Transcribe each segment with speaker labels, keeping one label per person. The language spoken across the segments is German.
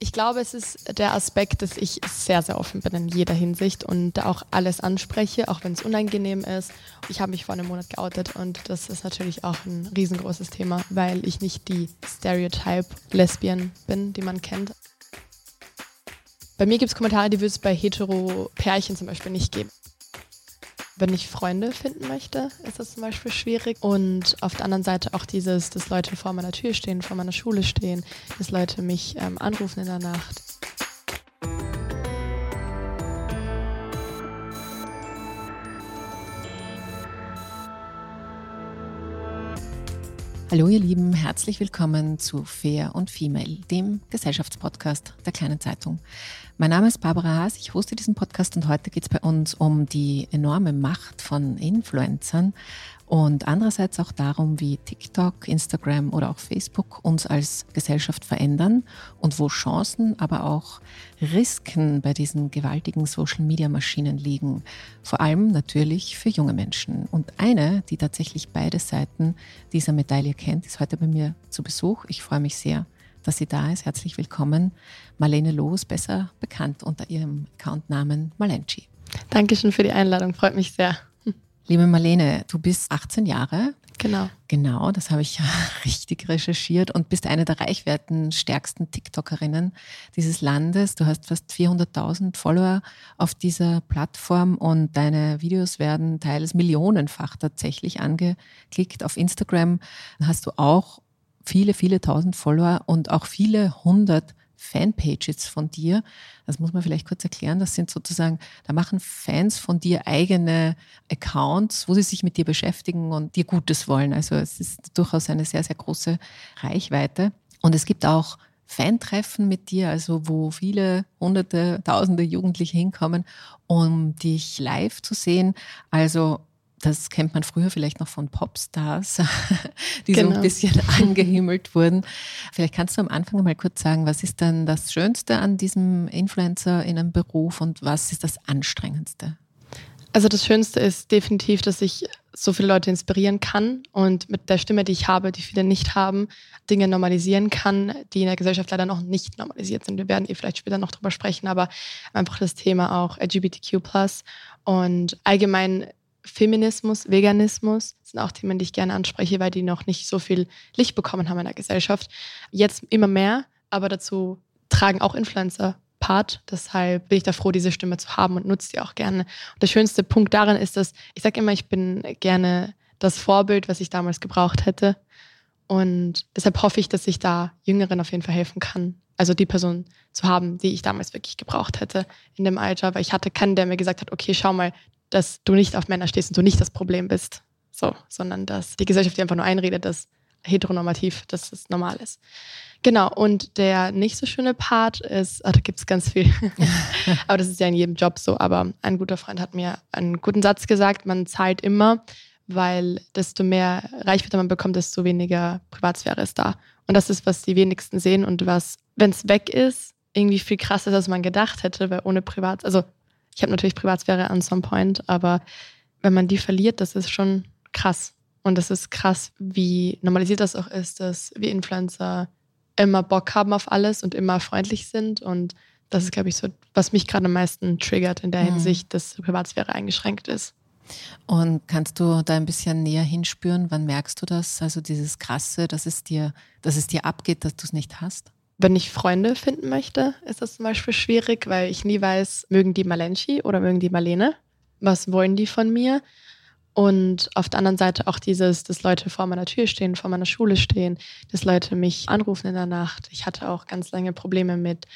Speaker 1: Ich glaube, es ist der Aspekt, dass ich sehr, sehr offen bin in jeder Hinsicht und auch alles anspreche, auch wenn es unangenehm ist. Ich habe mich vor einem Monat geoutet und das ist natürlich auch ein riesengroßes Thema, weil ich nicht die Stereotype-Lesbian bin, die man kennt. Bei mir gibt es Kommentare, die würde es bei hetero-Pärchen zum Beispiel nicht geben. Wenn ich Freunde finden möchte, ist das zum Beispiel schwierig. Und auf der anderen Seite auch dieses, dass Leute vor meiner Tür stehen, vor meiner Schule stehen, dass Leute mich ähm, anrufen in der Nacht.
Speaker 2: Hallo ihr Lieben, herzlich willkommen zu Fair und Female, dem Gesellschaftspodcast der kleinen Zeitung. Mein Name ist Barbara Haas, ich hoste diesen Podcast und heute geht es bei uns um die enorme Macht von Influencern und andererseits auch darum, wie TikTok, Instagram oder auch Facebook uns als Gesellschaft verändern und wo Chancen, aber auch Risiken bei diesen gewaltigen Social-Media-Maschinen liegen. Vor allem natürlich für junge Menschen. Und eine, die tatsächlich beide Seiten dieser Medaille kennt, ist heute bei mir zu Besuch. Ich freue mich sehr, dass sie da ist. Herzlich willkommen. Marlene Loos, besser bekannt unter ihrem Accountnamen Malenci.
Speaker 1: Dankeschön für die Einladung, freut mich sehr.
Speaker 2: Liebe Marlene, du bist 18 Jahre.
Speaker 1: Genau.
Speaker 2: Genau, das habe ich richtig recherchiert und bist eine der reichwerten, stärksten TikTokerinnen dieses Landes. Du hast fast 400.000 Follower auf dieser Plattform und deine Videos werden teils millionenfach tatsächlich angeklickt. Auf Instagram hast du auch viele, viele tausend Follower und auch viele hundert Fanpages von dir. Das muss man vielleicht kurz erklären. Das sind sozusagen, da machen Fans von dir eigene Accounts, wo sie sich mit dir beschäftigen und dir Gutes wollen. Also es ist durchaus eine sehr, sehr große Reichweite. Und es gibt auch Fantreffen mit dir, also wo viele hunderte, tausende Jugendliche hinkommen, um dich live zu sehen. Also das kennt man früher vielleicht noch von Popstars, die genau. so ein genau. bisschen angehimmelt wurden. Vielleicht kannst du am Anfang mal kurz sagen, was ist denn das Schönste an diesem Influencer in einem Beruf und was ist das Anstrengendste?
Speaker 1: Also das Schönste ist definitiv, dass ich so viele Leute inspirieren kann und mit der Stimme, die ich habe, die viele nicht haben, Dinge normalisieren kann, die in der Gesellschaft leider noch nicht normalisiert sind. Wir werden eh vielleicht später noch drüber sprechen, aber einfach das Thema auch LGBTQ+. Und allgemein Feminismus, Veganismus sind auch Themen, die ich gerne anspreche, weil die noch nicht so viel Licht bekommen haben in der Gesellschaft. Jetzt immer mehr, aber dazu tragen auch Influencer Part. Deshalb bin ich da froh, diese Stimme zu haben und nutze die auch gerne. Und der schönste Punkt daran ist, dass ich sage immer, ich bin gerne das Vorbild, was ich damals gebraucht hätte. Und deshalb hoffe ich, dass ich da Jüngeren auf jeden Fall helfen kann. Also die Person zu haben, die ich damals wirklich gebraucht hätte in dem Alter, weil ich hatte keinen, der mir gesagt hat, okay, schau mal, dass du nicht auf Männer stehst und du nicht das Problem bist. So, sondern dass die Gesellschaft dir einfach nur einredet, dass heteronormativ, dass es normal ist. Genau, und der nicht so schöne Part ist, oh, da gibt es ganz viel, aber das ist ja in jedem Job so, aber ein guter Freund hat mir einen guten Satz gesagt, man zahlt immer, weil desto mehr Reichweite man bekommt, desto weniger Privatsphäre ist da. Und das ist, was die wenigsten sehen und was, wenn es weg ist, irgendwie viel krasser ist, als man gedacht hätte, weil ohne Privat, also ich habe natürlich Privatsphäre an some point, aber wenn man die verliert, das ist schon krass. Und das ist krass, wie normalisiert das auch ist, dass wir Influencer immer Bock haben auf alles und immer freundlich sind. Und das ist, glaube ich, so, was mich gerade am meisten triggert in der mhm. Hinsicht, dass Privatsphäre eingeschränkt ist.
Speaker 2: Und kannst du da ein bisschen näher hinspüren? Wann merkst du das? Also dieses Krasse, dass es dir, dass es dir abgeht, dass du es nicht hast?
Speaker 1: Wenn ich Freunde finden möchte, ist das zum Beispiel schwierig, weil ich nie weiß, mögen die Malenchi oder mögen die Marlene? Was wollen die von mir? Und auf der anderen Seite auch dieses, dass Leute vor meiner Tür stehen, vor meiner Schule stehen, dass Leute mich anrufen in der Nacht. Ich hatte auch ganz lange Probleme mit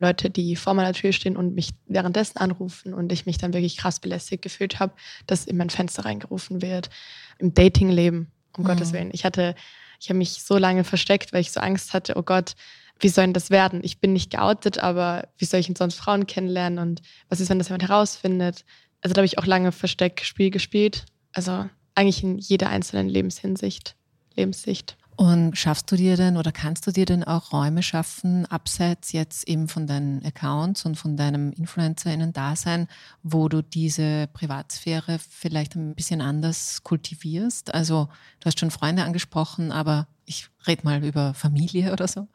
Speaker 1: Leuten, die vor meiner Tür stehen und mich währenddessen anrufen und ich mich dann wirklich krass belästigt gefühlt habe, dass in mein Fenster reingerufen wird. Im Datingleben, um mhm. Gottes Willen. Ich hatte, ich habe mich so lange versteckt, weil ich so Angst hatte, oh Gott, wie soll denn das werden? Ich bin nicht geoutet, aber wie soll ich denn sonst Frauen kennenlernen und was ist, wenn das jemand herausfindet? Also da habe ich auch lange Versteckspiel gespielt. Also eigentlich in jeder einzelnen Lebenshinsicht, Lebenssicht.
Speaker 2: Und schaffst du dir denn oder kannst du dir denn auch Räume schaffen, abseits jetzt eben von deinen Accounts und von deinem InfluencerInnen-Dasein, wo du diese Privatsphäre vielleicht ein bisschen anders kultivierst? Also du hast schon Freunde angesprochen, aber ich rede mal über Familie oder so.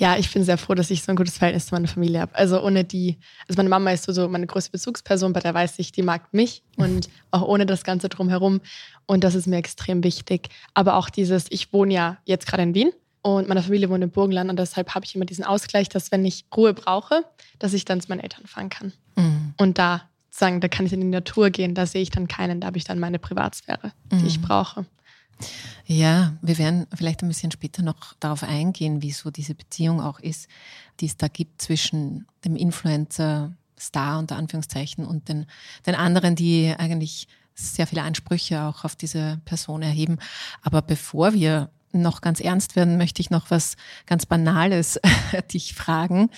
Speaker 1: Ja, ich bin sehr froh, dass ich so ein gutes Verhältnis zu meiner Familie habe. Also ohne die, also meine Mama ist so, so meine größte Bezugsperson, bei der weiß ich, die mag mich und auch ohne das Ganze drumherum. Und das ist mir extrem wichtig. Aber auch dieses, ich wohne ja jetzt gerade in Wien und meine Familie wohnt im Burgenland und deshalb habe ich immer diesen Ausgleich, dass wenn ich Ruhe brauche, dass ich dann zu meinen Eltern fahren kann. Mhm. Und da sagen, da kann ich in die Natur gehen, da sehe ich dann keinen, da habe ich dann meine Privatsphäre, die mhm. ich brauche.
Speaker 2: Ja, wir werden vielleicht ein bisschen später noch darauf eingehen, wie so diese Beziehung auch ist, die es da gibt zwischen dem Influencer, Star unter Anführungszeichen und den, den anderen, die eigentlich sehr viele Ansprüche auch auf diese Person erheben. Aber bevor wir noch ganz ernst werden, möchte ich noch was ganz Banales dich fragen.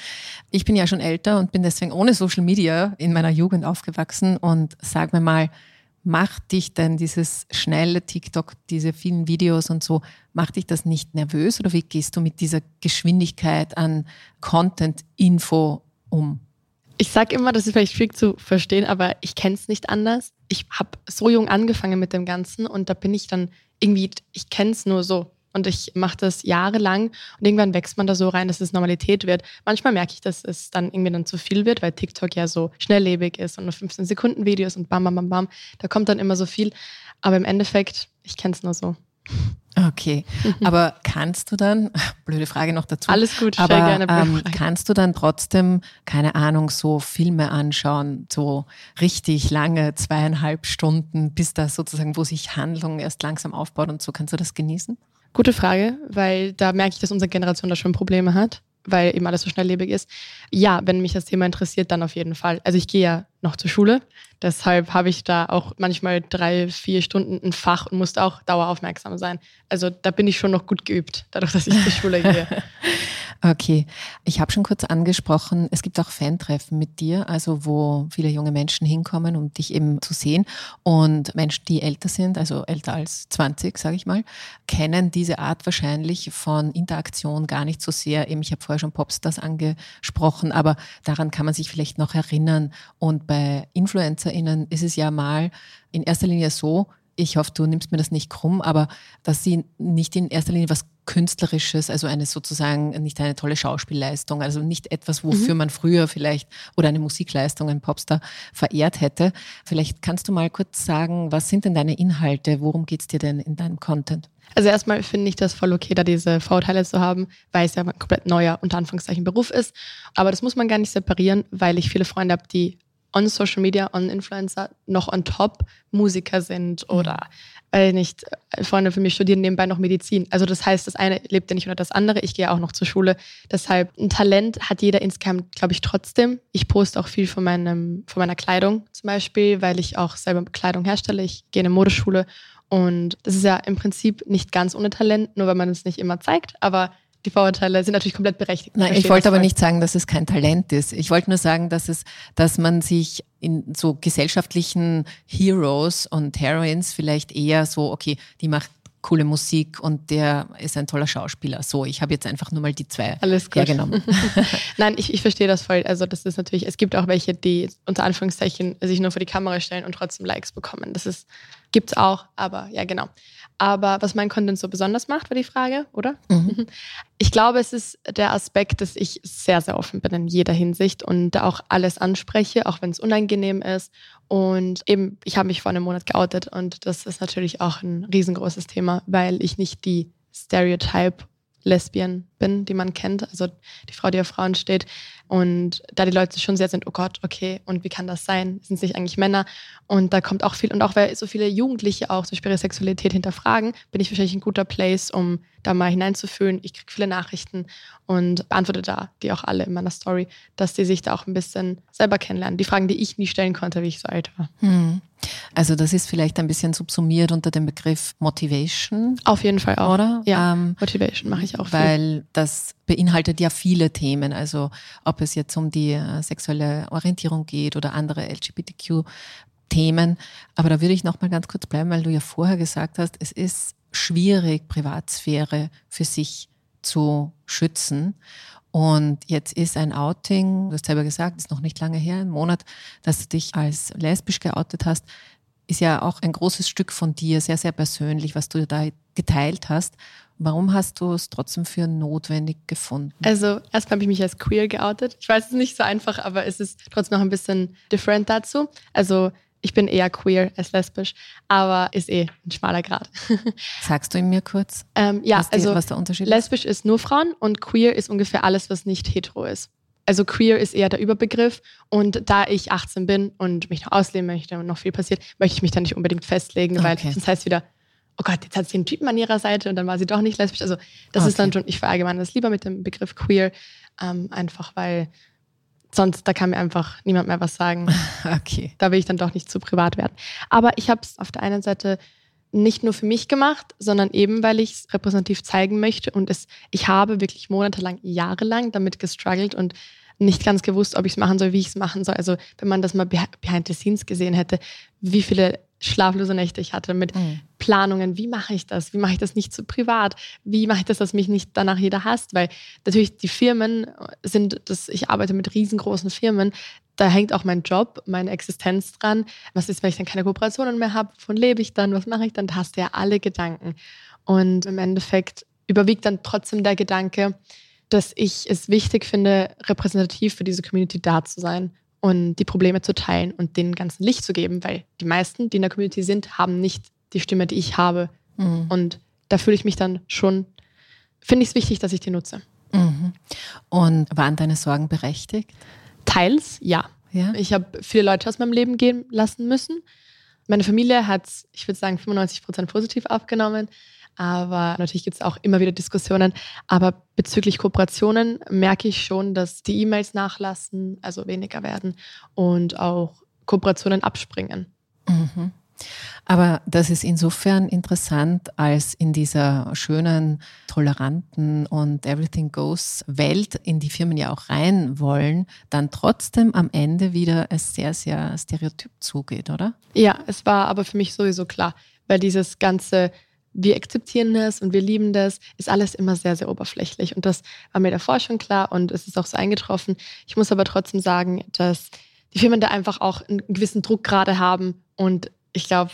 Speaker 2: Ich bin ja schon älter und bin deswegen ohne Social Media in meiner Jugend aufgewachsen und sag mir mal, macht dich denn dieses schnelle TikTok, diese vielen Videos und so, macht dich das nicht nervös oder wie gehst du mit dieser Geschwindigkeit an Content-Info um?
Speaker 1: Ich sage immer, das ist vielleicht schwierig zu verstehen, aber ich kenne es nicht anders. Ich habe so jung angefangen mit dem Ganzen und da bin ich dann irgendwie, ich kenne es nur so. Und ich mache das jahrelang und irgendwann wächst man da so rein, dass es Normalität wird. Manchmal merke ich, dass es dann irgendwie dann zu viel wird, weil TikTok ja so schnelllebig ist und nur 15 Sekunden Videos und bam, bam, bam, bam. Da kommt dann immer so viel. Aber im Endeffekt, ich kenne es nur so.
Speaker 2: Okay, aber kannst du dann, blöde Frage noch dazu.
Speaker 1: Alles gut,
Speaker 2: aber gerne ähm, kannst du dann trotzdem, keine Ahnung, so Filme anschauen, so richtig lange, zweieinhalb Stunden, bis da sozusagen, wo sich Handlung erst langsam aufbaut und so, kannst du das genießen?
Speaker 1: Gute Frage, weil da merke ich, dass unsere Generation da schon Probleme hat, weil eben alles so schnelllebig ist. Ja, wenn mich das Thema interessiert, dann auf jeden Fall. Also ich gehe ja noch zur Schule, deshalb habe ich da auch manchmal drei, vier Stunden ein Fach und musste auch daueraufmerksam sein. Also da bin ich schon noch gut geübt, dadurch, dass ich zur Schule gehe.
Speaker 2: Okay, ich habe schon kurz angesprochen, es gibt auch Fantreffen mit dir, also wo viele junge Menschen hinkommen, um dich eben zu sehen. Und Menschen, die älter sind, also älter als 20, sage ich mal, kennen diese Art wahrscheinlich von Interaktion gar nicht so sehr. Eben, ich habe vorher schon Popstars angesprochen, aber daran kann man sich vielleicht noch erinnern. Und bei InfluencerInnen ist es ja mal in erster Linie so, ich hoffe, du nimmst mir das nicht krumm, aber dass sie nicht in erster Linie was Künstlerisches, also eine sozusagen nicht eine tolle Schauspielleistung, also nicht etwas, wofür mhm. man früher vielleicht oder eine Musikleistung, ein Popstar verehrt hätte. Vielleicht kannst du mal kurz sagen, was sind denn deine Inhalte? Worum geht es dir denn in deinem Content?
Speaker 1: Also erstmal finde ich das voll okay, da diese Vorurteile zu haben, weil es ja ein komplett neuer, unter Anführungszeichen, Beruf ist. Aber das muss man gar nicht separieren, weil ich viele Freunde habe, die on Social Media, on Influencer noch on top Musiker sind mhm. oder weil nicht, Freunde für mich studieren nebenbei noch Medizin. Also das heißt, das eine lebt ja nicht unter das andere. Ich gehe auch noch zur Schule. Deshalb ein Talent hat jeder insgesamt, glaube ich, trotzdem. Ich poste auch viel von, meinem, von meiner Kleidung zum Beispiel, weil ich auch selber Kleidung herstelle. Ich gehe in eine Modeschule und das ist ja im Prinzip nicht ganz ohne Talent, nur weil man es nicht immer zeigt. Aber die Vorurteile sind natürlich komplett berechtigt.
Speaker 2: Nein, ich wollte aber nicht sagen, dass es kein Talent ist. Ich wollte nur sagen, dass es, dass man sich in so gesellschaftlichen Heroes und Heroines vielleicht eher so, okay, die macht coole Musik und der ist ein toller Schauspieler. So, ich habe jetzt einfach nur mal die zwei
Speaker 1: Alles gut. hergenommen. Nein, ich, ich verstehe das voll. Also das ist natürlich, es gibt auch welche, die unter Anführungszeichen sich nur vor die Kamera stellen und trotzdem Likes bekommen. Das ist, gibt's auch, aber ja, genau. Aber was mein Content so besonders macht, war die Frage, oder? Mhm. Ich glaube, es ist der Aspekt, dass ich sehr, sehr offen bin in jeder Hinsicht und auch alles anspreche, auch wenn es unangenehm ist. Und eben, ich habe mich vor einem Monat geoutet und das ist natürlich auch ein riesengroßes Thema, weil ich nicht die Stereotype Lesbian bin, die man kennt, also die Frau, die auf Frauen steht. Und da die Leute schon sehr sind, oh Gott, okay, und wie kann das sein? Sind es nicht eigentlich Männer? Und da kommt auch viel, und auch weil so viele Jugendliche auch so ihre Sexualität hinterfragen, bin ich wahrscheinlich ein guter Place, um da mal hineinzufühlen. Ich kriege viele Nachrichten und beantworte da die auch alle in meiner Story, dass die sich da auch ein bisschen selber kennenlernen. Die Fragen, die ich nie stellen konnte, wie ich so alt war. Hm.
Speaker 2: Also das ist vielleicht ein bisschen subsumiert unter dem Begriff Motivation.
Speaker 1: Auf jeden Fall auch.
Speaker 2: Oder?
Speaker 1: Ja, ähm, Motivation mache ich auch.
Speaker 2: Weil viel. das beinhaltet ja viele Themen. Also ob es jetzt um die äh, sexuelle Orientierung geht oder andere LGBTQ-Themen. Aber da würde ich noch mal ganz kurz bleiben, weil du ja vorher gesagt hast, es ist schwierig, Privatsphäre für sich zu schützen. Und jetzt ist ein Outing, du hast selber gesagt, ist noch nicht lange her, ein Monat, dass du dich als lesbisch geoutet hast. ist ja auch ein großes Stück von dir, sehr, sehr persönlich, was du da geteilt hast. Warum hast du es trotzdem für notwendig gefunden?
Speaker 1: Also erstmal habe ich mich als queer geoutet. Ich weiß es ist nicht so einfach, aber es ist trotzdem noch ein bisschen different dazu. Also ich bin eher queer als lesbisch, aber ist eh ein schmaler Grad.
Speaker 2: Sagst du ihn mir kurz?
Speaker 1: Ähm, ja, was die, also was der Unterschied lesbisch ist? ist nur Frauen und queer ist ungefähr alles, was nicht hetero ist. Also queer ist eher der Überbegriff und da ich 18 bin und mich noch ausleben möchte und noch viel passiert, möchte ich mich da nicht unbedingt festlegen, okay. weil sonst heißt wieder, oh Gott, jetzt hat sie einen Typen an ihrer Seite und dann war sie doch nicht lesbisch. Also das okay. ist dann schon, ich verallgemeine das lieber mit dem Begriff queer, ähm, einfach weil sonst, da kann mir einfach niemand mehr was sagen.
Speaker 2: Okay.
Speaker 1: Da will ich dann doch nicht zu privat werden. Aber ich habe es auf der einen Seite nicht nur für mich gemacht, sondern eben, weil ich es repräsentativ zeigen möchte. Und es, ich habe wirklich monatelang, jahrelang damit gestruggelt und nicht ganz gewusst, ob ich es machen soll, wie ich es machen soll. Also wenn man das mal behind the scenes gesehen hätte, wie viele schlaflose Nächte ich hatte mit mhm. Planungen, wie mache ich das? Wie mache ich das nicht zu privat? Wie mache ich das, dass mich nicht danach jeder hasst? Weil natürlich die Firmen sind, das, ich arbeite mit riesengroßen Firmen, da hängt auch mein Job, meine Existenz dran. Was ist, wenn ich dann keine Kooperationen mehr habe? Wovon lebe ich dann? Was mache ich dann? Da hast du ja alle Gedanken. Und im Endeffekt überwiegt dann trotzdem der Gedanke, dass ich es wichtig finde, repräsentativ für diese Community da zu sein und die Probleme zu teilen und den ganzen Licht zu geben, weil die meisten, die in der Community sind, haben nicht die Stimme, die ich habe. Mhm. Und da fühle ich mich dann schon, finde ich es wichtig, dass ich die nutze.
Speaker 2: Mhm. Und waren deine Sorgen berechtigt?
Speaker 1: Teils, ja. ja? Ich habe viele Leute aus meinem Leben gehen lassen müssen. Meine Familie hat, ich würde sagen, 95 Prozent positiv aufgenommen. Aber natürlich gibt es auch immer wieder Diskussionen. Aber bezüglich Kooperationen merke ich schon, dass die E-Mails nachlassen, also weniger werden und auch Kooperationen abspringen.
Speaker 2: Mhm. Aber das ist insofern interessant, als in dieser schönen, toleranten und Everything Goes Welt, in die Firmen ja auch rein wollen, dann trotzdem am Ende wieder es sehr, sehr stereotyp zugeht, oder?
Speaker 1: Ja, es war aber für mich sowieso klar, weil dieses ganze wir akzeptieren das und wir lieben das, ist alles immer sehr, sehr oberflächlich. Und das war mir davor schon klar und es ist auch so eingetroffen. Ich muss aber trotzdem sagen, dass die Firmen da einfach auch einen gewissen Druck gerade haben und ich glaube,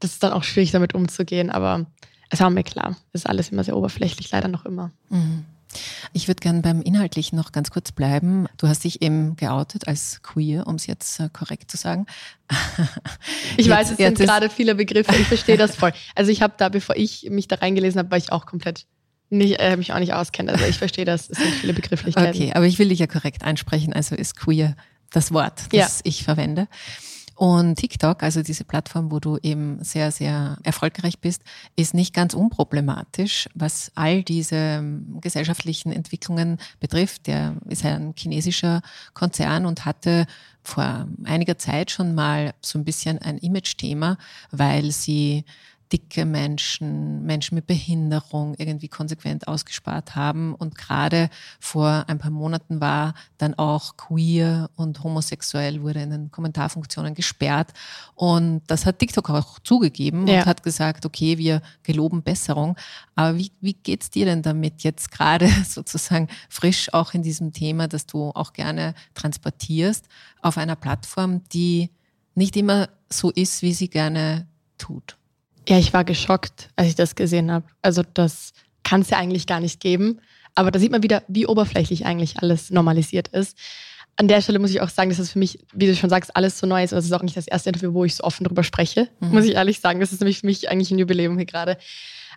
Speaker 1: das ist dann auch schwierig, damit umzugehen. Aber es war mir klar, es ist alles immer sehr oberflächlich, leider noch immer.
Speaker 2: Mhm. Ich würde gerne beim Inhaltlichen noch ganz kurz bleiben. Du hast dich eben geoutet als queer, um es jetzt äh, korrekt zu sagen.
Speaker 1: Ich weiß, es sind gerade viele Begriffe, ich verstehe das voll. Also ich habe da, bevor ich mich da reingelesen habe, war ich auch komplett nicht, äh, mich auch nicht auskennen. Also ich verstehe das, es sind viele Begrifflichkeiten.
Speaker 2: Okay, aber ich will dich ja korrekt einsprechen. Also ist queer das Wort, das ja. ich verwende. Und TikTok, also diese Plattform, wo du eben sehr, sehr erfolgreich bist, ist nicht ganz unproblematisch, was all diese ähm, gesellschaftlichen Entwicklungen betrifft. Der ist ein chinesischer Konzern und hatte vor einiger Zeit schon mal so ein bisschen ein Image-Thema, weil sie dicke Menschen, Menschen mit Behinderung irgendwie konsequent ausgespart haben. Und gerade vor ein paar Monaten war dann auch queer und homosexuell wurde in den Kommentarfunktionen gesperrt. Und das hat TikTok auch zugegeben ja. und hat gesagt, okay, wir geloben Besserung. Aber wie, wie geht's dir denn damit jetzt gerade sozusagen frisch auch in diesem Thema, dass du auch gerne transportierst auf einer Plattform, die nicht immer so ist, wie sie gerne tut?
Speaker 1: Ja, ich war geschockt, als ich das gesehen habe. Also das kann es ja eigentlich gar nicht geben. Aber da sieht man wieder, wie oberflächlich eigentlich alles normalisiert ist. An der Stelle muss ich auch sagen, dass das für mich, wie du schon sagst, alles so neu ist. Und das ist auch nicht das erste Interview, wo ich so offen drüber spreche, mhm. muss ich ehrlich sagen. Das ist nämlich für mich eigentlich ein Jubiläum hier gerade.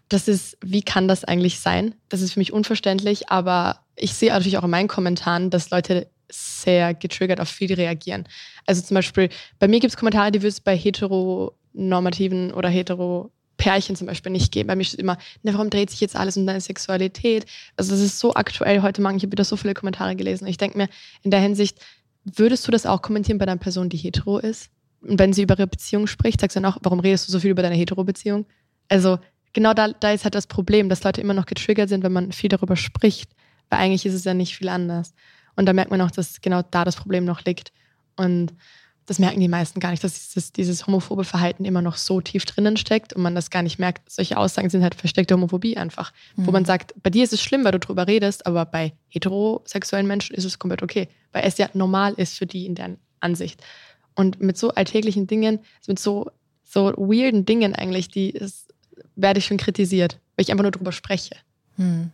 Speaker 1: Das ist, wie kann das eigentlich sein? Das ist für mich unverständlich, aber ich sehe natürlich auch in meinen Kommentaren, dass Leute sehr getriggert auf viel reagieren. Also zum Beispiel, bei mir gibt es Kommentare, die würde es bei heteronormativen oder hetero Pärchen zum Beispiel nicht geben. Bei mir steht immer, ne, warum dreht sich jetzt alles um deine Sexualität? Also das ist so aktuell heute Morgen. Ich habe wieder so viele Kommentare gelesen. Ich denke mir, in der Hinsicht, würdest du das auch kommentieren bei einer Person, die hetero ist? Und wenn sie über ihre Beziehung spricht, sagst du dann auch, warum redest du so viel über deine hetero-Beziehung? Also genau da, da ist halt das Problem, dass Leute immer noch getriggert sind, wenn man viel darüber spricht. Weil eigentlich ist es ja nicht viel anders. Und da merkt man auch, dass genau da das Problem noch liegt. Und das merken die meisten gar nicht, dass dieses, dieses homophobe Verhalten immer noch so tief drinnen steckt und man das gar nicht merkt. Solche Aussagen sind halt versteckte Homophobie einfach. Mhm. Wo man sagt, bei dir ist es schlimm, weil du drüber redest, aber bei heterosexuellen Menschen ist es komplett okay, weil es ja normal ist für die in deren Ansicht. Und mit so alltäglichen Dingen, mit so so weirden Dingen eigentlich, die ist, werde ich schon kritisiert, weil ich einfach nur drüber spreche. Hm.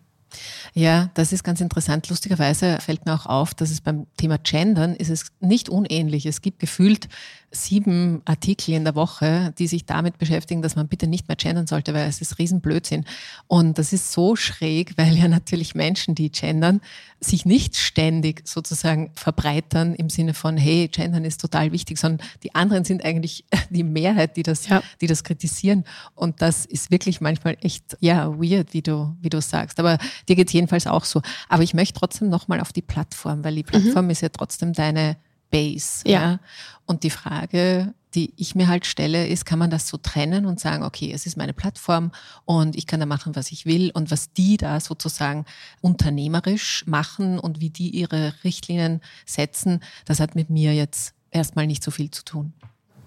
Speaker 2: Ja, das ist ganz interessant. Lustigerweise fällt mir auch auf, dass es beim Thema Gendern ist es nicht unähnlich. Es gibt gefühlt sieben Artikel in der Woche, die sich damit beschäftigen, dass man bitte nicht mehr gendern sollte, weil es ist Riesenblödsinn. Und das ist so schräg, weil ja natürlich Menschen, die gendern, sich nicht ständig sozusagen verbreitern im Sinne von, hey, gendern ist total wichtig, sondern die anderen sind eigentlich die Mehrheit, die das, ja. die das kritisieren. Und das ist wirklich manchmal echt, ja, weird, wie du, wie du sagst. Aber dir geht es jedenfalls auch so. Aber ich möchte trotzdem nochmal auf die Plattform, weil die mhm. Plattform mhm. ist ja trotzdem deine Base. Ja. ja. Und die Frage, die ich mir halt stelle, ist, kann man das so trennen und sagen, okay, es ist meine Plattform und ich kann da machen, was ich will und was die da sozusagen unternehmerisch machen und wie die ihre Richtlinien setzen, das hat mit mir jetzt erstmal nicht so viel zu tun.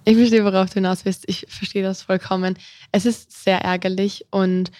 Speaker 1: Ich verstehe, worauf du hinaus willst. Ich verstehe das vollkommen. Es ist sehr ärgerlich und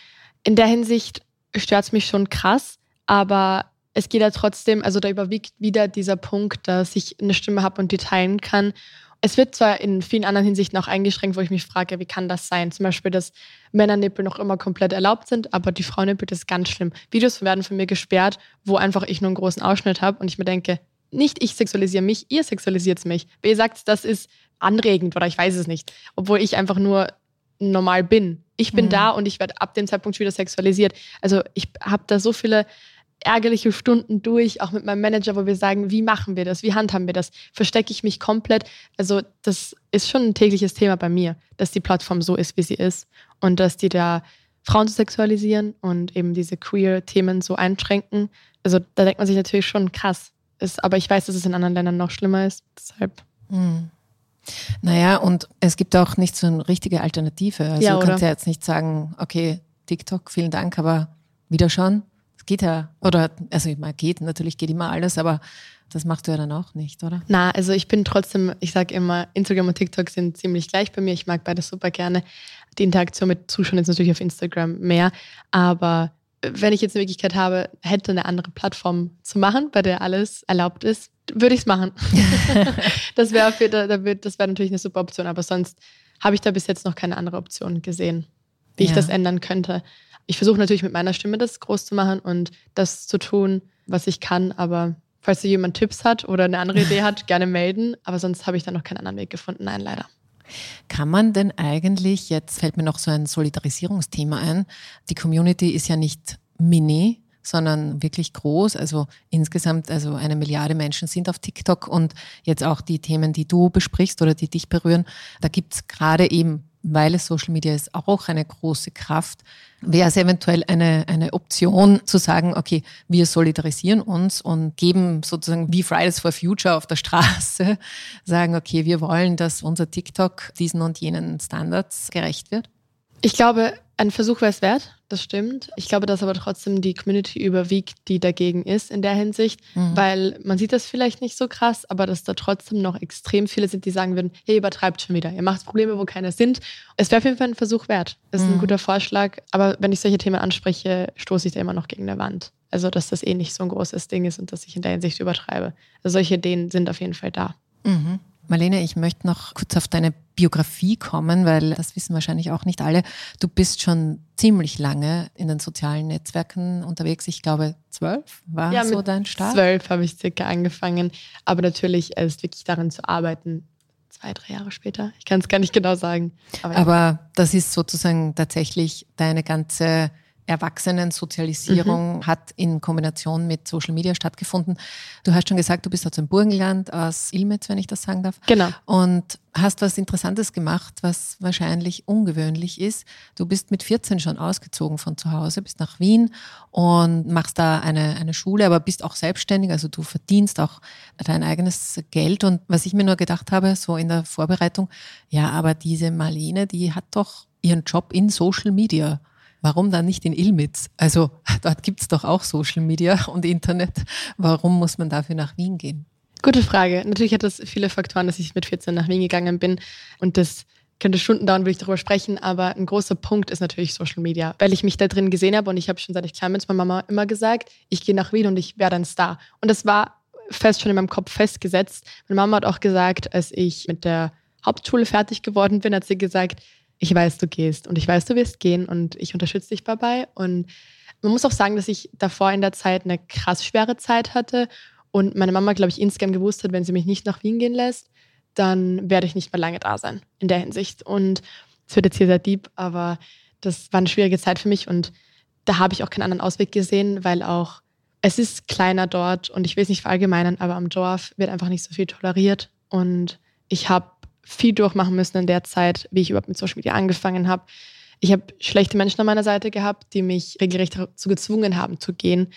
Speaker 1: in der Hinsicht stört es mich schon krass, aber es geht ja trotzdem, also da überwiegt wieder dieser Punkt, dass ich eine Stimme habe und die teilen kann. Es wird zwar in vielen anderen Hinsichten auch eingeschränkt, wo ich mich frage, wie kann das sein? Zum Beispiel, dass Männernippel noch immer komplett erlaubt sind, aber die Frauennippel, das ist ganz schlimm. Videos werden von mir gesperrt, wo einfach ich nur einen großen Ausschnitt habe und ich mir denke, nicht ich sexualisiere mich, ihr sexualisiert mich. Wer sagt, das ist anregend oder ich weiß es nicht, obwohl ich einfach nur normal bin. Ich bin mhm. da und ich werde ab dem Zeitpunkt wieder sexualisiert. Also ich habe da so viele ärgerliche Stunden durch, auch mit meinem Manager, wo wir sagen, wie machen wir das, wie handhaben wir das, verstecke ich mich komplett. Also das ist schon ein tägliches Thema bei mir, dass die Plattform so ist, wie sie ist und dass die da Frauen zu sexualisieren und eben diese queer-Themen so einschränken. Also da denkt man sich natürlich schon krass. Ist, aber ich weiß, dass es in anderen Ländern noch schlimmer ist. Deshalb.
Speaker 2: Hm. Naja, und es gibt auch nicht so eine richtige Alternative. Also ja, du kannst ja jetzt nicht sagen, okay, TikTok, vielen Dank, aber wieder schon geht ja, oder, also meine, geht, natürlich geht immer alles, aber das machst du ja dann auch nicht, oder?
Speaker 1: Na, also ich bin trotzdem, ich sage immer, Instagram und TikTok sind ziemlich gleich bei mir. Ich mag beides super gerne. Die Interaktion mit Zuschauern ist natürlich auf Instagram mehr, aber wenn ich jetzt eine Möglichkeit habe, hätte eine andere Plattform zu machen, bei der alles erlaubt ist, würde ich es machen. das wäre da, das wäre natürlich eine super Option, aber sonst habe ich da bis jetzt noch keine andere Option gesehen, wie ja. ich das ändern könnte ich versuche natürlich mit meiner Stimme das groß zu machen und das zu tun, was ich kann. Aber falls da jemand Tipps hat oder eine andere Idee hat, gerne melden. Aber sonst habe ich da noch keinen anderen Weg gefunden. Nein, leider.
Speaker 2: Kann man denn eigentlich, jetzt fällt mir noch so ein Solidarisierungsthema ein, die Community ist ja nicht mini, sondern wirklich groß. Also insgesamt, also eine Milliarde Menschen sind auf TikTok und jetzt auch die Themen, die du besprichst oder die dich berühren, da gibt es gerade eben weil es Social Media ist, auch eine große Kraft. Wäre es eventuell eine, eine Option zu sagen, okay, wir solidarisieren uns und geben sozusagen wie Fridays for Future auf der Straße, sagen, okay, wir wollen, dass unser TikTok diesen und jenen Standards gerecht wird?
Speaker 1: Ich glaube, ein Versuch wäre es wert, das stimmt. Ich glaube, dass aber trotzdem die Community überwiegt, die dagegen ist in der Hinsicht, mhm. weil man sieht das vielleicht nicht so krass, aber dass da trotzdem noch extrem viele sind, die sagen würden, hey, übertreibt schon wieder, ihr macht Probleme, wo keine sind. Es wäre auf jeden Fall ein Versuch wert. Das ist mhm. ein guter Vorschlag, aber wenn ich solche Themen anspreche, stoße ich da immer noch gegen eine Wand. Also, dass das eh nicht so ein großes Ding ist und dass ich in der Hinsicht übertreibe. Also solche Ideen sind auf jeden Fall da.
Speaker 2: Mhm. Marlene, ich möchte noch kurz auf deine Biografie kommen, weil das wissen wahrscheinlich auch nicht alle. Du bist schon ziemlich lange in den sozialen Netzwerken unterwegs. Ich glaube, zwölf war ja, so dein Start.
Speaker 1: Zwölf habe ich circa angefangen, aber natürlich ist wirklich daran zu arbeiten. Zwei, drei Jahre später. Ich kann es gar nicht genau sagen.
Speaker 2: Aber, ja. aber das ist sozusagen tatsächlich deine ganze Erwachsenensozialisierung mhm. hat in Kombination mit Social Media stattgefunden. Du hast schon gesagt, du bist aus dem Burgenland, aus Ilmetz, wenn ich das sagen darf.
Speaker 1: Genau.
Speaker 2: Und hast was Interessantes gemacht, was wahrscheinlich ungewöhnlich ist. Du bist mit 14 schon ausgezogen von zu Hause, bist nach Wien und machst da eine, eine Schule, aber bist auch selbstständig, also du verdienst auch dein eigenes Geld. Und was ich mir nur gedacht habe, so in der Vorbereitung, ja, aber diese Marlene, die hat doch ihren Job in Social Media. Warum dann nicht in Ilmitz? Also dort gibt es doch auch Social Media und Internet. Warum muss man dafür nach Wien gehen?
Speaker 1: Gute Frage. Natürlich hat das viele Faktoren, dass ich mit 14 nach Wien gegangen bin und das könnte Stunden dauern, würde ich darüber sprechen, aber ein großer Punkt ist natürlich Social Media, weil ich mich da drin gesehen habe und ich habe schon seit ich klein bin, meiner Mama immer gesagt, ich gehe nach Wien und ich werde ein Star. Und das war fest schon in meinem Kopf festgesetzt. Meine Mama hat auch gesagt, als ich mit der Hauptschule fertig geworden bin, hat sie gesagt, ich weiß, du gehst und ich weiß, du wirst gehen und ich unterstütze dich dabei. Und man muss auch sagen, dass ich davor in der Zeit eine krass schwere Zeit hatte und meine Mama, glaube ich, insgesamt gewusst hat, wenn sie mich nicht nach Wien gehen lässt, dann werde ich nicht mehr lange da sein in der Hinsicht. Und es wird jetzt hier sehr deep, aber das war eine schwierige Zeit für mich und da habe ich auch keinen anderen Ausweg gesehen, weil auch es ist kleiner dort und ich will es nicht verallgemeinern, aber am Dorf wird einfach nicht so viel toleriert und ich habe viel durchmachen müssen in der Zeit, wie ich überhaupt mit Social Media angefangen habe. Ich habe schlechte Menschen an meiner Seite gehabt, die mich regelrecht dazu gezwungen haben zu gehen.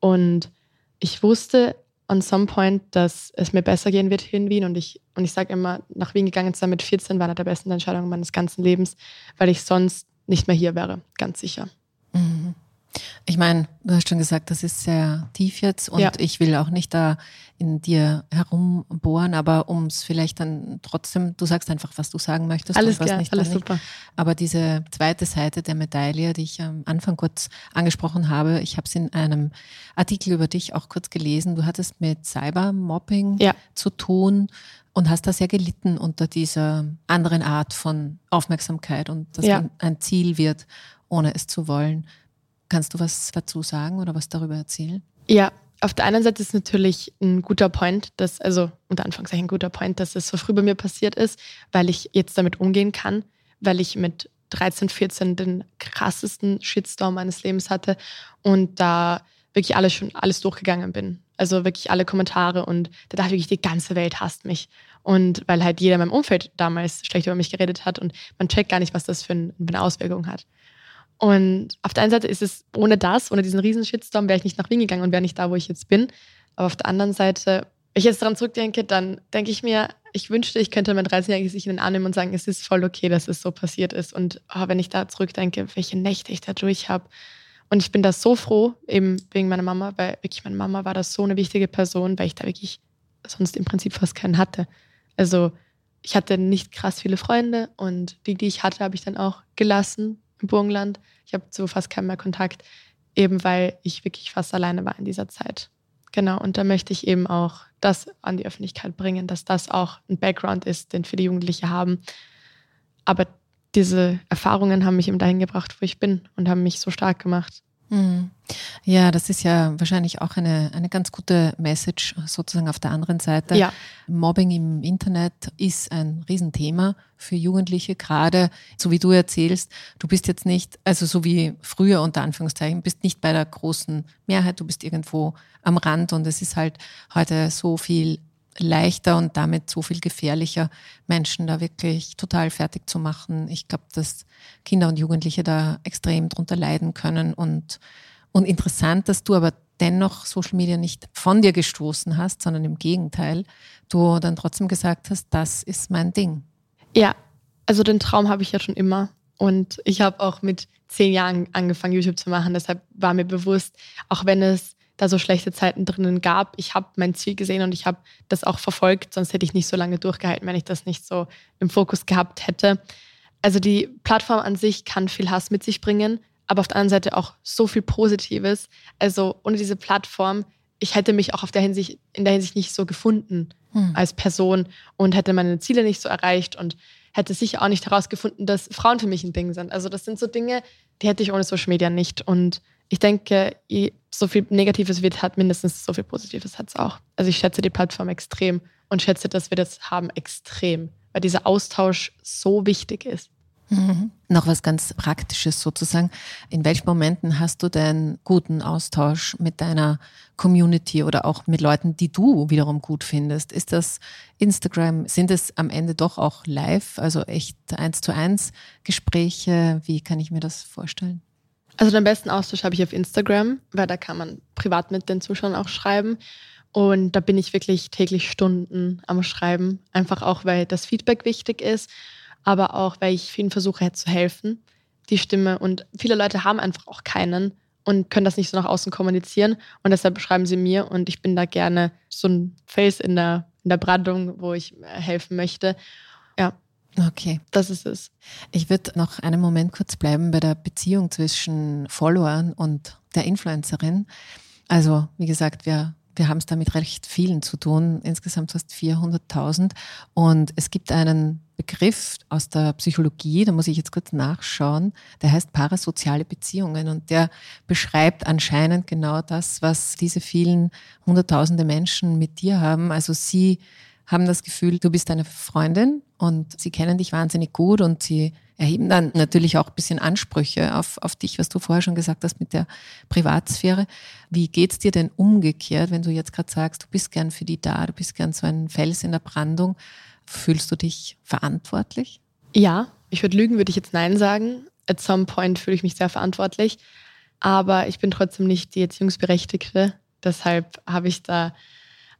Speaker 1: Und ich wusste on some point, dass es mir besser gehen wird hier in Wien. Und ich, und ich sage immer, nach Wien gegangen zu sein mit 14 war eine der besten Entscheidungen meines ganzen Lebens, weil ich sonst nicht mehr hier wäre, ganz sicher.
Speaker 2: Ich meine, du hast schon gesagt, das ist sehr tief jetzt und ja. ich will auch nicht da in dir herumbohren, aber um es vielleicht dann trotzdem, du sagst einfach, was du sagen möchtest.
Speaker 1: Alles
Speaker 2: was
Speaker 1: klar,
Speaker 2: nicht,
Speaker 1: alles super.
Speaker 2: Aber diese zweite Seite der Medaille, die ich am Anfang kurz angesprochen habe, ich habe es in einem Artikel über dich auch kurz gelesen. Du hattest mit Cybermobbing ja. zu tun und hast da sehr gelitten unter dieser anderen Art von Aufmerksamkeit und dass ja. man ein Ziel wird, ohne es zu wollen. Kannst du was dazu sagen oder was darüber erzählen?
Speaker 1: Ja, auf der einen Seite ist natürlich ein guter Point, dass, also unter Anführungszeichen ein guter Point, dass es so früh bei mir passiert ist, weil ich jetzt damit umgehen kann, weil ich mit 13, 14 den krassesten Shitstorm meines Lebens hatte und da wirklich alles schon alles durchgegangen bin. Also wirklich alle Kommentare und da dachte ich wirklich, die ganze Welt hasst mich. Und weil halt jeder in meinem Umfeld damals schlecht über mich geredet hat und man checkt gar nicht, was das für eine Auswirkung hat. Und auf der einen Seite ist es ohne das, ohne diesen riesen Shitstorm, wäre ich nicht nach Wien gegangen und wäre nicht da, wo ich jetzt bin. Aber auf der anderen Seite, wenn ich jetzt daran zurückdenke, dann denke ich mir, ich wünschte, ich könnte mein 13-jähriges sich in den Arm nehmen und sagen, es ist voll okay, dass es so passiert ist. Und oh, wenn ich da zurückdenke, welche Nächte ich da durch habe. Und ich bin da so froh, eben wegen meiner Mama, weil wirklich meine Mama war da so eine wichtige Person, weil ich da wirklich sonst im Prinzip fast keinen hatte. Also ich hatte nicht krass viele Freunde und die, die ich hatte, habe ich dann auch gelassen im Burgenland. Ich habe zu fast keinem mehr Kontakt, eben weil ich wirklich fast alleine war in dieser Zeit. Genau, und da möchte ich eben auch das an die Öffentlichkeit bringen, dass das auch ein Background ist, den viele Jugendliche haben. Aber diese Erfahrungen haben mich eben dahin gebracht, wo ich bin und haben mich so stark gemacht.
Speaker 2: Mhm. Ja, das ist ja wahrscheinlich auch eine, eine ganz gute Message sozusagen auf der anderen Seite. Ja. Mobbing im Internet ist ein Riesenthema für Jugendliche, gerade so wie du erzählst. Du bist jetzt nicht, also so wie früher unter Anführungszeichen, bist nicht bei der großen Mehrheit, du bist irgendwo am Rand und es ist halt heute so viel leichter und damit so viel gefährlicher, Menschen da wirklich total fertig zu machen. Ich glaube, dass Kinder und Jugendliche da extrem drunter leiden können und, und interessant, dass du aber dennoch Social Media nicht von dir gestoßen hast, sondern im Gegenteil, du dann trotzdem gesagt hast, das ist mein Ding.
Speaker 1: Ja, also den Traum habe ich ja schon immer. Und ich habe auch mit zehn Jahren angefangen, YouTube zu machen. Deshalb war mir bewusst, auch wenn es da so schlechte Zeiten drinnen gab. Ich habe mein Ziel gesehen und ich habe das auch verfolgt, sonst hätte ich nicht so lange durchgehalten, wenn ich das nicht so im Fokus gehabt hätte. Also die Plattform an sich kann viel Hass mit sich bringen, aber auf der anderen Seite auch so viel Positives. Also ohne diese Plattform, ich hätte mich auch auf der Hinsicht, in der Hinsicht nicht so gefunden hm. als Person und hätte meine Ziele nicht so erreicht und hätte sicher auch nicht herausgefunden, dass Frauen für mich ein Ding sind. Also das sind so Dinge, die hätte ich ohne Social Media nicht. Und ich denke, so viel Negatives wird, hat mindestens so viel Positives hat es auch. Also ich schätze die Plattform extrem und schätze, dass wir das haben extrem, weil dieser Austausch so wichtig ist.
Speaker 2: Mhm. Noch was ganz Praktisches sozusagen. In welchen Momenten hast du denn guten Austausch mit deiner Community oder auch mit Leuten, die du wiederum gut findest? Ist das Instagram? Sind es am Ende doch auch live, also echt eins zu eins Gespräche? Wie kann ich mir das vorstellen?
Speaker 1: Also den besten Austausch habe ich auf Instagram, weil da kann man privat mit den Zuschauern auch schreiben. Und da bin ich wirklich täglich Stunden am Schreiben. Einfach auch, weil das Feedback wichtig ist, aber auch, weil ich vielen versuche zu helfen, die Stimme. Und viele Leute haben einfach auch keinen und können das nicht so nach außen kommunizieren. Und deshalb schreiben sie mir und ich bin da gerne so ein Face in der, in der Brandung, wo ich helfen möchte.
Speaker 2: Okay.
Speaker 1: Das ist es.
Speaker 2: Ich würde noch einen Moment kurz bleiben bei der Beziehung zwischen Followern und der Influencerin. Also, wie gesagt, wir, wir haben es da mit recht vielen zu tun, insgesamt fast 400.000. Und es gibt einen Begriff aus der Psychologie, da muss ich jetzt kurz nachschauen, der heißt parasoziale Beziehungen und der beschreibt anscheinend genau das, was diese vielen hunderttausende Menschen mit dir haben. Also sie haben das Gefühl, du bist eine Freundin und sie kennen dich wahnsinnig gut und sie erheben dann natürlich auch ein bisschen Ansprüche auf, auf dich, was du vorher schon gesagt hast mit der Privatsphäre. Wie geht's dir denn umgekehrt, wenn du jetzt gerade sagst, du bist gern für die da, du bist gern so ein Fels in der Brandung? Fühlst du dich verantwortlich?
Speaker 1: Ja, ich würde lügen, würde ich jetzt Nein sagen. At some point fühle ich mich sehr verantwortlich. Aber ich bin trotzdem nicht die Erziehungsberechtigte. Deshalb habe ich da.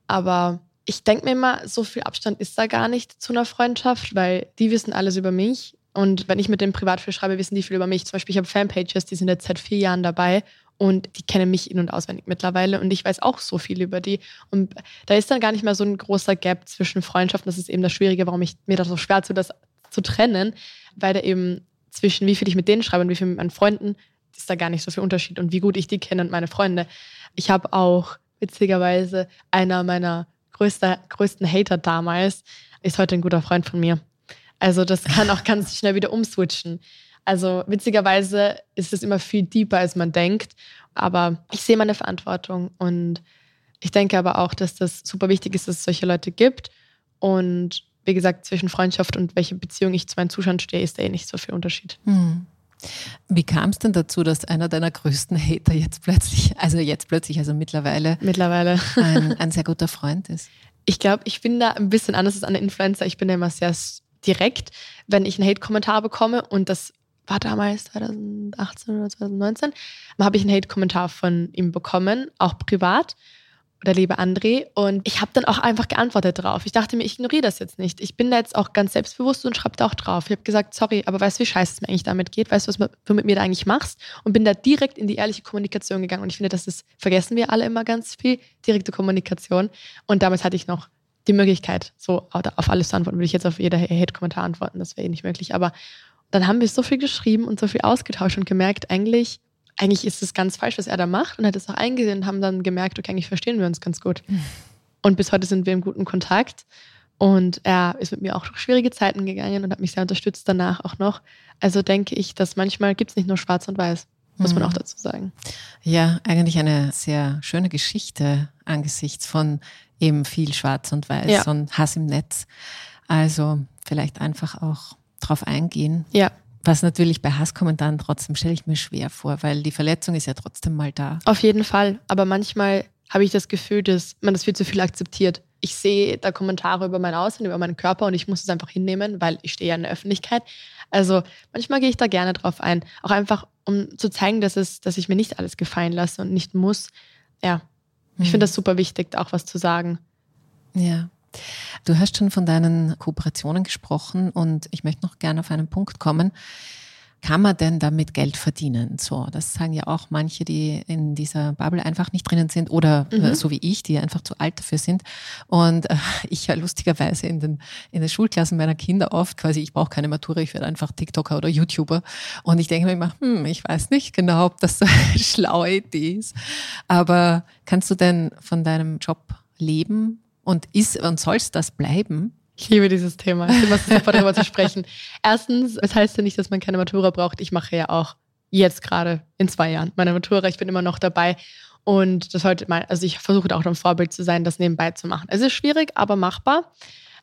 Speaker 1: Aber ich denke mir immer, so viel Abstand ist da gar nicht zu einer Freundschaft, weil die wissen alles über mich. Und wenn ich mit dem privat viel schreibe, wissen die viel über mich. Zum Beispiel, ich habe Fanpages, die sind jetzt seit vier Jahren dabei und die kennen mich in- und auswendig mittlerweile und ich weiß auch so viel über die. Und da ist dann gar nicht mehr so ein großer Gap zwischen Freundschaften. Das ist eben das Schwierige, warum ich mir das so schwer zu, das zu trennen, weil da eben zwischen wie viel ich mit denen schreibe und wie viel mit meinen Freunden ist da gar nicht so viel Unterschied und wie gut ich die kenne und meine Freunde. Ich habe auch witzigerweise einer meiner größter, größten Hater damals ist heute ein guter Freund von mir. Also das kann auch ganz schnell wieder umswitchen. Also witzigerweise ist es immer viel deeper, als man denkt. Aber ich sehe meine Verantwortung und ich denke aber auch, dass das super wichtig ist, dass es solche Leute gibt. Und wie gesagt, zwischen Freundschaft und welche Beziehung ich zu meinen Zuschauern stehe, ist da eh nicht so viel Unterschied. Hm.
Speaker 2: Wie kam es denn dazu, dass einer deiner größten Hater jetzt plötzlich, also jetzt plötzlich, also mittlerweile,
Speaker 1: mittlerweile.
Speaker 2: ein, ein sehr guter Freund ist?
Speaker 1: Ich glaube, ich bin da ein bisschen anders als andere Influencer. Ich bin da immer sehr direkt, wenn ich einen Hate-Kommentar bekomme und das war damals 2018 oder 2019, habe ich einen Hate-Kommentar von ihm bekommen, auch privat oder liebe André. Und ich habe dann auch einfach geantwortet drauf. Ich dachte mir, ich ignoriere das jetzt nicht. Ich bin da jetzt auch ganz selbstbewusst und schreibe da auch drauf. Ich habe gesagt, sorry, aber weißt du, wie scheiße es mir eigentlich damit geht? Weißt du, was du mit mir da eigentlich machst? Und bin da direkt in die ehrliche Kommunikation gegangen. Und ich finde, das ist, vergessen wir alle immer ganz viel, direkte Kommunikation. Und damals hatte ich noch die Möglichkeit, so auf alles zu antworten. Würde ich jetzt auf jeder Hate-Kommentar antworten, das wäre eh nicht möglich. Aber dann haben wir so viel geschrieben und so viel ausgetauscht und gemerkt, eigentlich, eigentlich ist es ganz falsch, was er da macht und hat es auch eingesehen und haben dann gemerkt, okay, eigentlich verstehen wir uns ganz gut. Hm. Und bis heute sind wir im guten Kontakt. Und er ist mit mir auch durch schwierige Zeiten gegangen und hat mich sehr unterstützt danach auch noch. Also denke ich, dass manchmal gibt es nicht nur schwarz und weiß, muss man hm. auch dazu sagen.
Speaker 2: Ja, eigentlich eine sehr schöne Geschichte angesichts von eben viel schwarz und weiß ja. und Hass im Netz. Also vielleicht einfach auch drauf eingehen.
Speaker 1: Ja.
Speaker 2: Was natürlich bei Hasskommentaren trotzdem stelle ich mir schwer vor, weil die Verletzung ist ja trotzdem mal da.
Speaker 1: Auf jeden Fall. Aber manchmal habe ich das Gefühl, dass man das viel zu viel akzeptiert. Ich sehe da Kommentare über mein Aussehen, über meinen Körper und ich muss es einfach hinnehmen, weil ich stehe ja in der Öffentlichkeit. Also manchmal gehe ich da gerne drauf ein. Auch einfach, um zu zeigen, dass, es, dass ich mir nicht alles gefallen lasse und nicht muss. Ja, ich mhm. finde das super wichtig, auch was zu sagen.
Speaker 2: Ja. Du hast schon von deinen Kooperationen gesprochen und ich möchte noch gerne auf einen Punkt kommen. Kann man denn damit Geld verdienen? So, das sagen ja auch manche, die in dieser Bubble einfach nicht drinnen sind oder äh, mhm. so wie ich, die einfach zu alt dafür sind. Und äh, ich ja lustigerweise in den, in den Schulklassen meiner Kinder oft quasi, ich brauche keine Matura, ich werde einfach TikToker oder YouTuber. Und ich denke mir immer, hm, ich weiß nicht genau, ob das so eine schlaue Idee ist. Aber kannst du denn von deinem Job leben und ist und soll es das bleiben?
Speaker 1: Ich liebe dieses Thema. Ich liebe es sofort darüber zu sprechen. Erstens, es heißt ja nicht, dass man keine Matura braucht. Ich mache ja auch jetzt gerade in zwei Jahren meine Matura. Ich bin immer noch dabei. Und das sollte mal, also ich versuche auch ein Vorbild zu sein, das nebenbei zu machen. Es ist schwierig, aber machbar.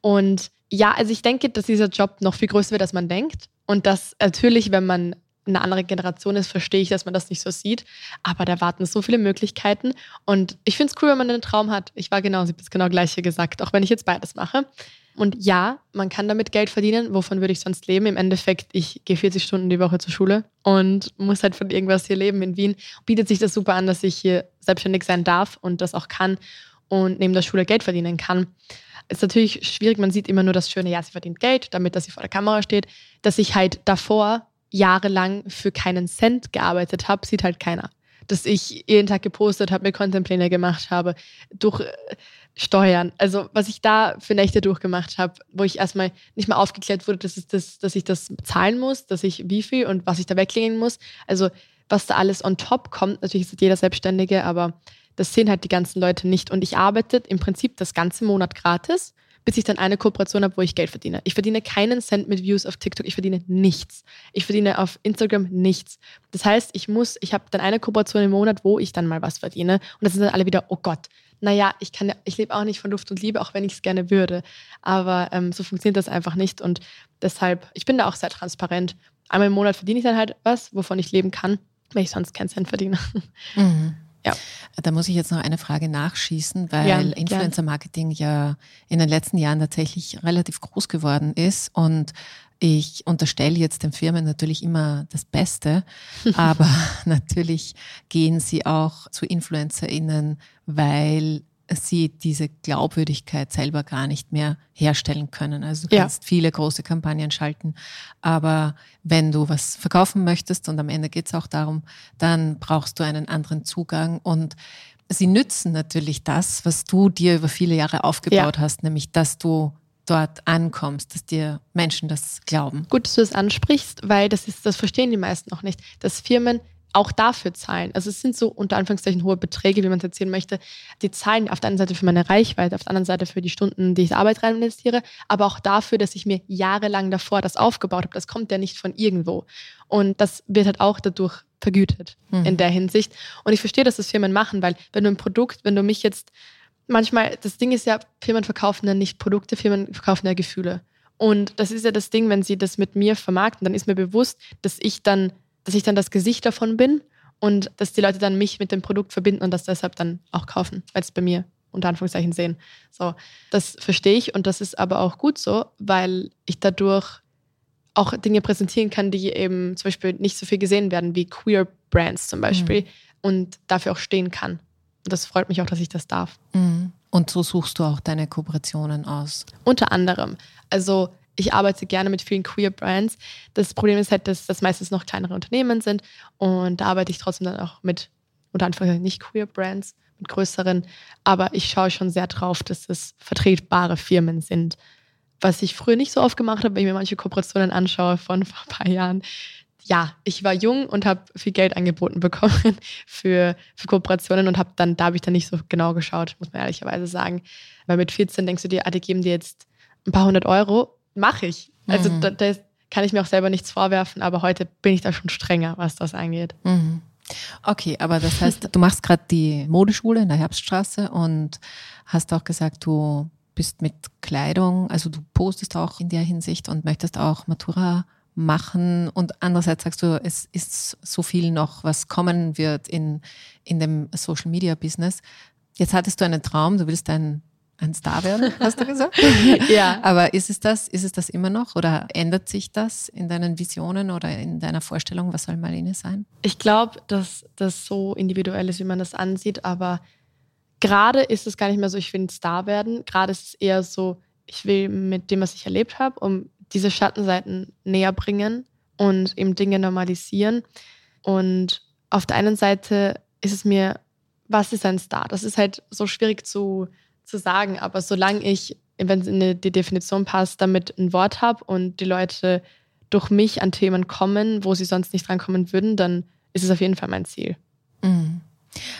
Speaker 1: Und ja, also ich denke, dass dieser Job noch viel größer wird, als man denkt. Und dass natürlich, wenn man eine andere Generation ist, verstehe ich, dass man das nicht so sieht. Aber da warten so viele Möglichkeiten. Und ich finde es cool, wenn man einen Traum hat. Ich war genau, sie hat das genau gleiche gesagt, auch wenn ich jetzt beides mache. Und ja, man kann damit Geld verdienen. Wovon würde ich sonst leben? Im Endeffekt, ich gehe 40 Stunden die Woche zur Schule und muss halt von irgendwas hier leben in Wien. Bietet sich das super an, dass ich hier selbstständig sein darf und das auch kann und neben der Schule Geld verdienen kann. Ist natürlich schwierig, man sieht immer nur das Schöne, ja, sie verdient Geld, damit dass sie vor der Kamera steht. Dass ich halt davor jahrelang für keinen Cent gearbeitet habe, sieht halt keiner. Dass ich jeden Tag gepostet habe, mir Contentpläne gemacht habe, durch äh, Steuern. Also was ich da für Nächte durchgemacht habe, wo ich erstmal nicht mal aufgeklärt wurde, dass, das, dass ich das zahlen muss, dass ich wie viel und was ich da weglegen muss. Also was da alles on top kommt, natürlich ist jeder Selbstständige, aber das sehen halt die ganzen Leute nicht. Und ich arbeite im Prinzip das ganze Monat gratis bis ich dann eine Kooperation habe, wo ich Geld verdiene. Ich verdiene keinen Cent mit Views auf TikTok, ich verdiene nichts. Ich verdiene auf Instagram nichts. Das heißt, ich muss, ich habe dann eine Kooperation im Monat, wo ich dann mal was verdiene. Und das sind dann alle wieder, oh Gott, naja, ich kann ich lebe auch nicht von Luft und Liebe, auch wenn ich es gerne würde. Aber ähm, so funktioniert das einfach nicht. Und deshalb, ich bin da auch sehr transparent. Einmal im Monat verdiene ich dann halt was, wovon ich leben kann, weil ich sonst keinen Cent verdiene.
Speaker 2: Mhm. Ja. Da muss ich jetzt noch eine Frage nachschießen, weil ja, Influencer-Marketing ja in den letzten Jahren tatsächlich relativ groß geworden ist und ich unterstelle jetzt den Firmen natürlich immer das Beste, aber natürlich gehen sie auch zu InfluencerInnen, weil sie diese Glaubwürdigkeit selber gar nicht mehr herstellen können. Also du kannst ja. viele große Kampagnen schalten, aber wenn du was verkaufen möchtest und am Ende geht es auch darum, dann brauchst du einen anderen Zugang und sie nützen natürlich das, was du dir über viele Jahre aufgebaut ja. hast, nämlich dass du dort ankommst, dass dir Menschen das glauben.
Speaker 1: Gut, dass du das ansprichst, weil das ist, das verstehen die meisten noch nicht, dass Firmen auch dafür zahlen. Also es sind so unter Anführungszeichen hohe Beträge, wie man es erzählen möchte. Die zahlen auf der einen Seite für meine Reichweite, auf der anderen Seite für die Stunden, die ich Arbeit rein investiere, aber auch dafür, dass ich mir jahrelang davor das aufgebaut habe. Das kommt ja nicht von irgendwo. Und das wird halt auch dadurch vergütet mhm. in der Hinsicht. Und ich verstehe, dass das Firmen machen, weil wenn du ein Produkt, wenn du mich jetzt, manchmal, das Ding ist ja, Firmen verkaufen ja nicht Produkte, Firmen verkaufen ja Gefühle. Und das ist ja das Ding, wenn sie das mit mir vermarkten, dann ist mir bewusst, dass ich dann dass ich dann das Gesicht davon bin und dass die Leute dann mich mit dem Produkt verbinden und das deshalb dann auch kaufen, weil es bei mir unter Anführungszeichen sehen. So, das verstehe ich und das ist aber auch gut so, weil ich dadurch auch Dinge präsentieren kann, die eben zum Beispiel nicht so viel gesehen werden, wie Queer Brands zum Beispiel mhm. und dafür auch stehen kann. Und das freut mich auch, dass ich das darf.
Speaker 2: Mhm. Und so suchst du auch deine Kooperationen aus?
Speaker 1: Unter anderem. Also ich arbeite gerne mit vielen Queer Brands. Das Problem ist halt, dass das meistens noch kleinere Unternehmen sind und da arbeite ich trotzdem dann auch mit, unter anderem nicht Queer Brands, mit größeren. Aber ich schaue schon sehr drauf, dass es vertretbare Firmen sind. Was ich früher nicht so oft gemacht habe, wenn ich mir manche Kooperationen anschaue von vor ein paar Jahren. Ja, ich war jung und habe viel Geld angeboten bekommen für, für Kooperationen und habe dann, da habe ich dann nicht so genau geschaut, muss man ehrlicherweise sagen. Weil mit 14 denkst du dir, ah, die geben dir jetzt ein paar hundert Euro mache ich. Also mhm. da, da, kann ich mir auch selber nichts vorwerfen, aber heute bin ich da schon strenger, was das angeht.
Speaker 2: Mhm. Okay, aber das heißt, du machst gerade die Modeschule in der Herbststraße und hast auch gesagt, du bist mit Kleidung, also du postest auch in der Hinsicht und möchtest auch Matura machen und andererseits sagst du, es ist so viel noch, was kommen wird in, in dem Social Media Business. Jetzt hattest du einen Traum, du willst ein ein Star werden, hast du gesagt? ja. Aber ist es das, ist es das immer noch oder ändert sich das in deinen Visionen oder in deiner Vorstellung? Was soll Marlene sein?
Speaker 1: Ich glaube, dass das so individuell ist, wie man das ansieht, aber gerade ist es gar nicht mehr so, ich will ein Star werden. Gerade ist es eher so, ich will mit dem, was ich erlebt habe, um diese Schattenseiten näher bringen und eben Dinge normalisieren. Und auf der einen Seite ist es mir, was ist ein Star? Das ist halt so schwierig zu zu sagen, aber solange ich, wenn es in die Definition passt, damit ein Wort habe und die Leute durch mich an Themen kommen, wo sie sonst nicht drankommen würden, dann ist es auf jeden Fall mein Ziel.
Speaker 2: Mhm.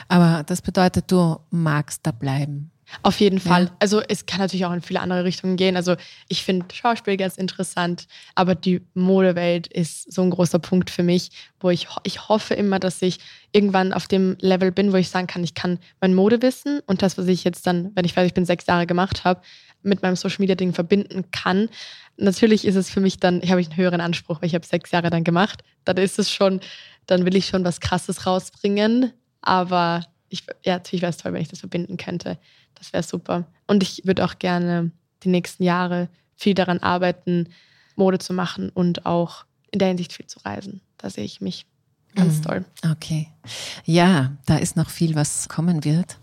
Speaker 2: Aber das bedeutet, du magst da bleiben.
Speaker 1: Auf jeden Fall. Ja. Also es kann natürlich auch in viele andere Richtungen gehen. Also ich finde Schauspiel ganz interessant, aber die Modewelt ist so ein großer Punkt für mich, wo ich, ich hoffe immer, dass ich irgendwann auf dem Level bin, wo ich sagen kann, ich kann mein Modewissen und das, was ich jetzt dann, wenn ich fertig bin, sechs Jahre gemacht habe, mit meinem Social Media Ding verbinden kann. Natürlich ist es für mich dann, ich habe einen höheren Anspruch, weil ich habe sechs Jahre dann gemacht. Dann ist es schon, dann will ich schon was Krasses rausbringen. Aber ich, ja, natürlich wäre es toll, wenn ich das verbinden könnte. Das wäre super. Und ich würde auch gerne die nächsten Jahre viel daran arbeiten, Mode zu machen und auch in der Hinsicht viel zu reisen. Da sehe ich mich ganz mhm. toll.
Speaker 2: Okay. Ja, da ist noch viel, was kommen wird.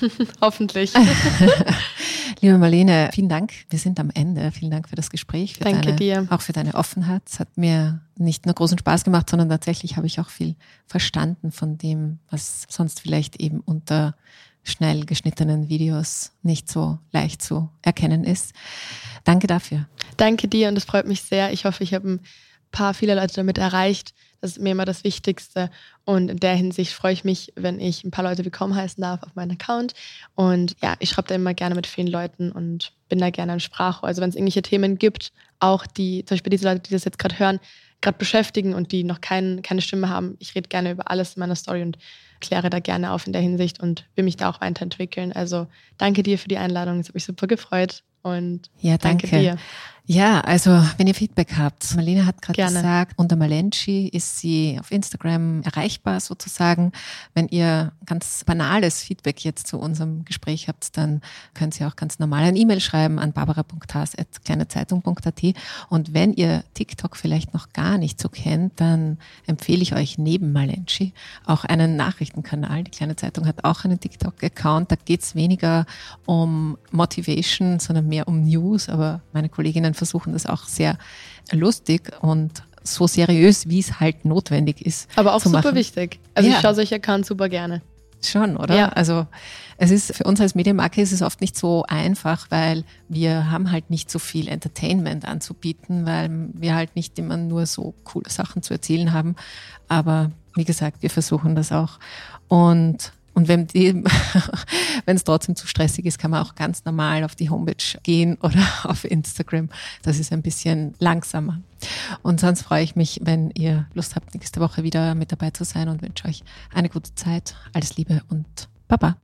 Speaker 1: Hoffentlich.
Speaker 2: Liebe Marlene, vielen Dank. Wir sind am Ende. Vielen Dank für das Gespräch. Für
Speaker 1: Danke
Speaker 2: deine,
Speaker 1: dir.
Speaker 2: Auch für deine Offenheit. Es hat mir nicht nur großen Spaß gemacht, sondern tatsächlich habe ich auch viel verstanden von dem, was sonst vielleicht eben unter schnell geschnittenen Videos nicht so leicht zu erkennen ist. Danke dafür.
Speaker 1: Danke dir und es freut mich sehr. Ich hoffe, ich habe ein paar viele Leute damit erreicht, Das ist mir immer das Wichtigste. Und in der Hinsicht freue ich mich, wenn ich ein paar Leute willkommen heißen darf auf meinen Account. Und ja, ich schreibe da immer gerne mit vielen Leuten und bin da gerne im Sprachrohr. Also wenn es irgendwelche Themen gibt, auch die, zum Beispiel diese Leute, die das jetzt gerade hören, gerade beschäftigen und die noch kein, keine Stimme haben, ich rede gerne über alles in meiner Story und kläre da gerne auf in der Hinsicht und will mich da auch weiterentwickeln. Also danke dir für die Einladung, es hat mich super gefreut und
Speaker 2: ja, danke.
Speaker 1: danke dir.
Speaker 2: Ja, also wenn ihr Feedback habt, Marlene hat gerade gesagt, unter Malenci ist sie auf Instagram erreichbar sozusagen. Wenn ihr ganz banales Feedback jetzt zu unserem Gespräch habt, dann könnt ihr auch ganz normal ein E-Mail schreiben an barbara.tas.kleinezeitung.at und wenn ihr TikTok vielleicht noch gar nicht so kennt, dann empfehle ich euch neben Malenci auch einen Nachrichtenkanal. Die Kleine Zeitung hat auch einen TikTok-Account. Da geht es weniger um Motivation, sondern mehr um News, aber meine Kolleginnen versuchen das auch sehr lustig und so seriös, wie es halt notwendig ist.
Speaker 1: Aber auch super machen. wichtig. Also ja. ich schaue solche Accounts super gerne.
Speaker 2: Schon, oder? Ja. Also es ist für uns als Medienmarke ist es oft nicht so einfach, weil wir haben halt nicht so viel Entertainment anzubieten, weil wir halt nicht immer nur so coole Sachen zu erzählen haben. Aber wie gesagt, wir versuchen das auch. Und und wenn es trotzdem zu stressig ist, kann man auch ganz normal auf die Homepage gehen oder auf Instagram. Das ist ein bisschen langsamer. Und sonst freue ich mich, wenn ihr Lust habt, nächste Woche wieder mit dabei zu sein und wünsche euch eine gute Zeit. Alles Liebe und Baba.